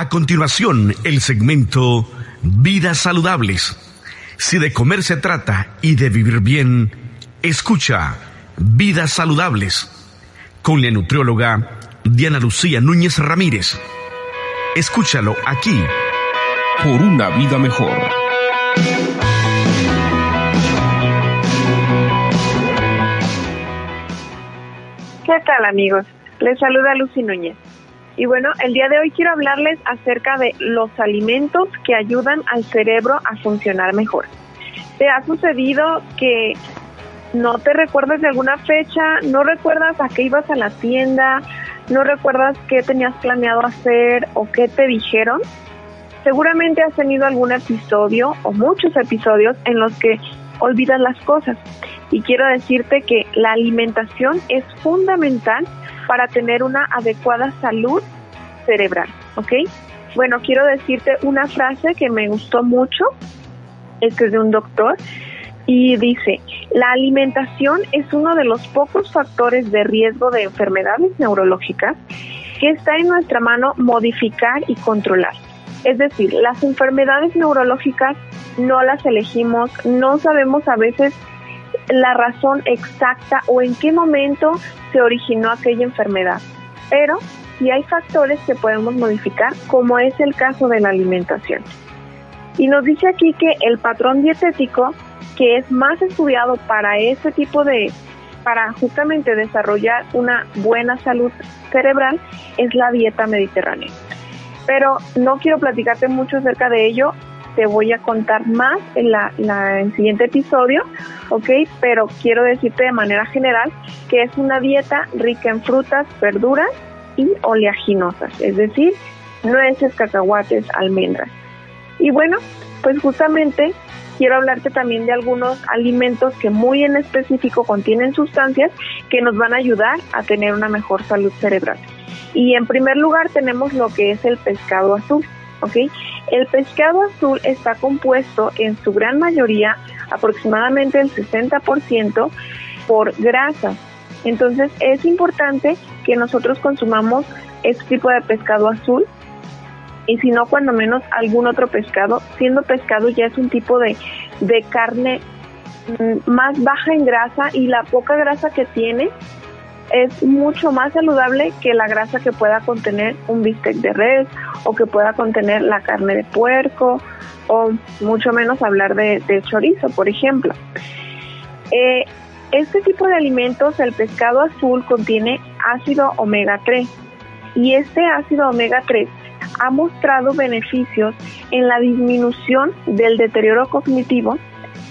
A continuación, el segmento Vidas Saludables. Si de comer se trata y de vivir bien, escucha Vidas Saludables con la nutrióloga Diana Lucía Núñez Ramírez. Escúchalo aquí. Por una vida mejor. ¿Qué tal amigos? Les saluda Lucy Núñez. Y bueno, el día de hoy quiero hablarles acerca de los alimentos que ayudan al cerebro a funcionar mejor. ¿Te ha sucedido que no te recuerdas de alguna fecha, no recuerdas a qué ibas a la tienda, no recuerdas qué tenías planeado hacer o qué te dijeron? Seguramente has tenido algún episodio o muchos episodios en los que olvidas las cosas. Y quiero decirte que la alimentación es fundamental para tener una adecuada salud cerebral, ¿ok? Bueno, quiero decirte una frase que me gustó mucho, este es de un doctor, y dice, la alimentación es uno de los pocos factores de riesgo de enfermedades neurológicas que está en nuestra mano modificar y controlar. Es decir, las enfermedades neurológicas no las elegimos, no sabemos a veces la razón exacta o en qué momento se originó aquella enfermedad. Pero sí hay factores que podemos modificar, como es el caso de la alimentación. Y nos dice aquí que el patrón dietético, que es más estudiado para ese tipo de, para justamente desarrollar una buena salud cerebral, es la dieta mediterránea. Pero no quiero platicarte mucho acerca de ello, te voy a contar más en, la, el siguiente episodio, ¿ok? Pero quiero decirte de manera general que es una dieta rica en frutas, verduras y oleaginosas, es decir, nueces, cacahuates, almendras. Y bueno, pues justamente quiero hablarte también de algunos alimentos que muy en específico contienen sustancias que nos van a ayudar a tener una mejor salud cerebral. Y en primer lugar tenemos lo que es el pescado azul. ¿ok? El pescado azul está compuesto en su gran mayoría, aproximadamente el 60%, por grasas. Entonces es importante que nosotros consumamos este tipo de pescado azul y si no, cuando menos algún otro pescado, siendo pescado ya es un tipo de, de carne mm, más baja en grasa y la poca grasa que tiene es mucho más saludable que la grasa que pueda contener un bistec de res o que pueda contener la carne de puerco o mucho menos hablar de, chorizo, por ejemplo. Eh, este tipo de alimentos, el pescado azul, contiene ácido omega 3 y este ácido omega 3 ha mostrado beneficios en la disminución del deterioro cognitivo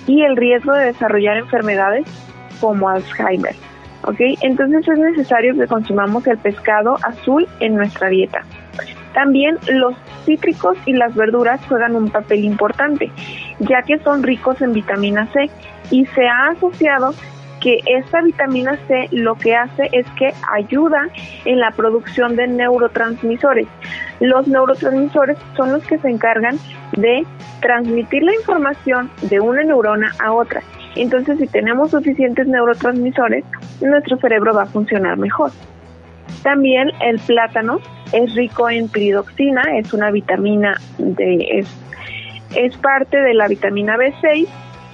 y el riesgo de desarrollar enfermedades como Alzheimer. ¿ok? Entonces es necesario que consumamos el pescado azul en nuestra dieta. También los cítricos y las verduras juegan un papel importante, ya que son ricos en vitamina C y se ha asociado que esta vitamina C lo que hace es que ayuda en la producción de neurotransmisores. Los neurotransmisores son los que se encargan de transmitir la información de una neurona a otra. Entonces, si tenemos suficientes neurotransmisores, nuestro cerebro va a funcionar mejor. También el plátano es rico en piridoxina, es una vitamina de es, es parte de la vitamina B6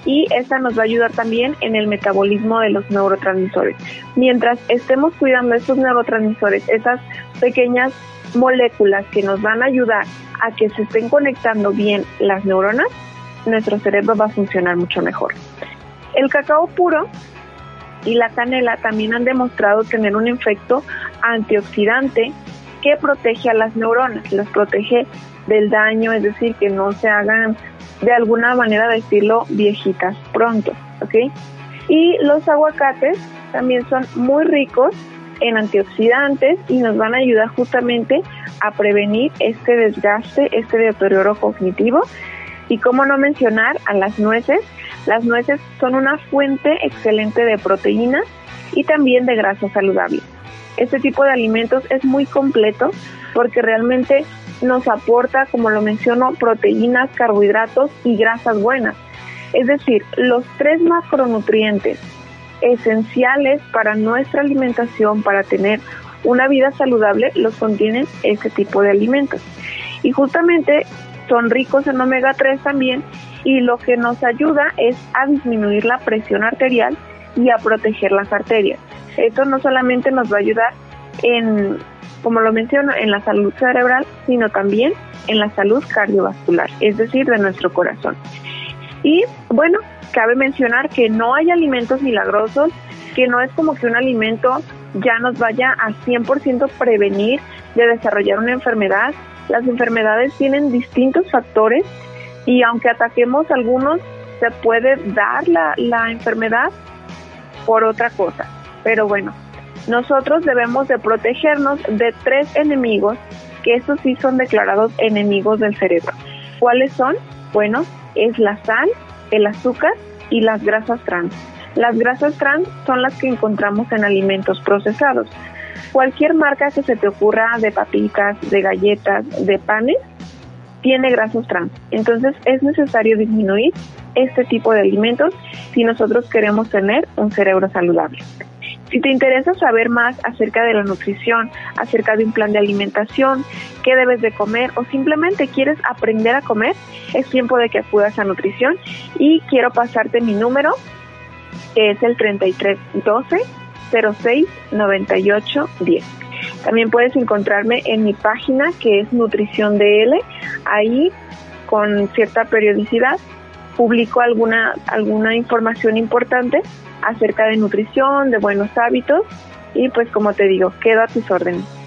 y esta nos va a ayudar también en el metabolismo de los neurotransmisores. Mientras estemos cuidando estos neurotransmisores, esas pequeñas moléculas que nos van a ayudar a que se estén conectando bien las neuronas, nuestro cerebro va a funcionar mucho mejor. El cacao puro y la canela también han demostrado tener un efecto antioxidante que protege a las neuronas, las protege del daño, es decir, que no se hagan de alguna manera decirlo viejitas pronto, ¿ok? Y los aguacates también son muy ricos en antioxidantes y nos van a ayudar justamente a prevenir este desgaste, este deterioro cognitivo. Y cómo no mencionar a las nueces. Las nueces son una fuente excelente de proteínas y también de grasa saludable. Este tipo de alimentos es muy completo porque realmente nos aporta, como lo menciono, proteínas, carbohidratos y grasas buenas. Es decir, los tres macronutrientes esenciales para nuestra alimentación, para tener una vida saludable, los contienen este tipo de alimentos. Y justamente son ricos en omega 3 también y lo que nos ayuda es a disminuir la presión arterial y a proteger las arterias. Esto no solamente nos va a ayudar en, como lo menciono, en la salud cerebral, sino también en la salud cardiovascular, es decir, de nuestro corazón. Y bueno, cabe mencionar que no hay alimentos milagrosos, que no es como que un alimento ya nos vaya a 100% prevenir de desarrollar una enfermedad. Las enfermedades tienen distintos factores y aunque ataquemos algunos, se puede dar la, la enfermedad por otra cosa. Pero bueno, nosotros debemos de protegernos de tres enemigos, que estos sí son declarados enemigos del cerebro. ¿Cuáles son? Bueno, es la sal, el azúcar y las grasas trans. Las grasas trans son las que encontramos en alimentos procesados. Cualquier marca que se te ocurra de papitas, de galletas, de panes, tiene grasas trans. Entonces es necesario disminuir este tipo de alimentos si nosotros queremos tener un cerebro saludable. Si te interesa saber más acerca de la nutrición, acerca de un plan de alimentación, qué debes de comer o simplemente quieres aprender a comer, es tiempo de que acudas a nutrición y quiero pasarte mi número, que es el 3312 06 98 10. También puedes encontrarme en mi página que es Nutrición DL. Ahí con cierta periodicidad publico alguna, alguna información importante acerca de nutrición, de buenos hábitos y pues como te digo, quedo a tus órdenes.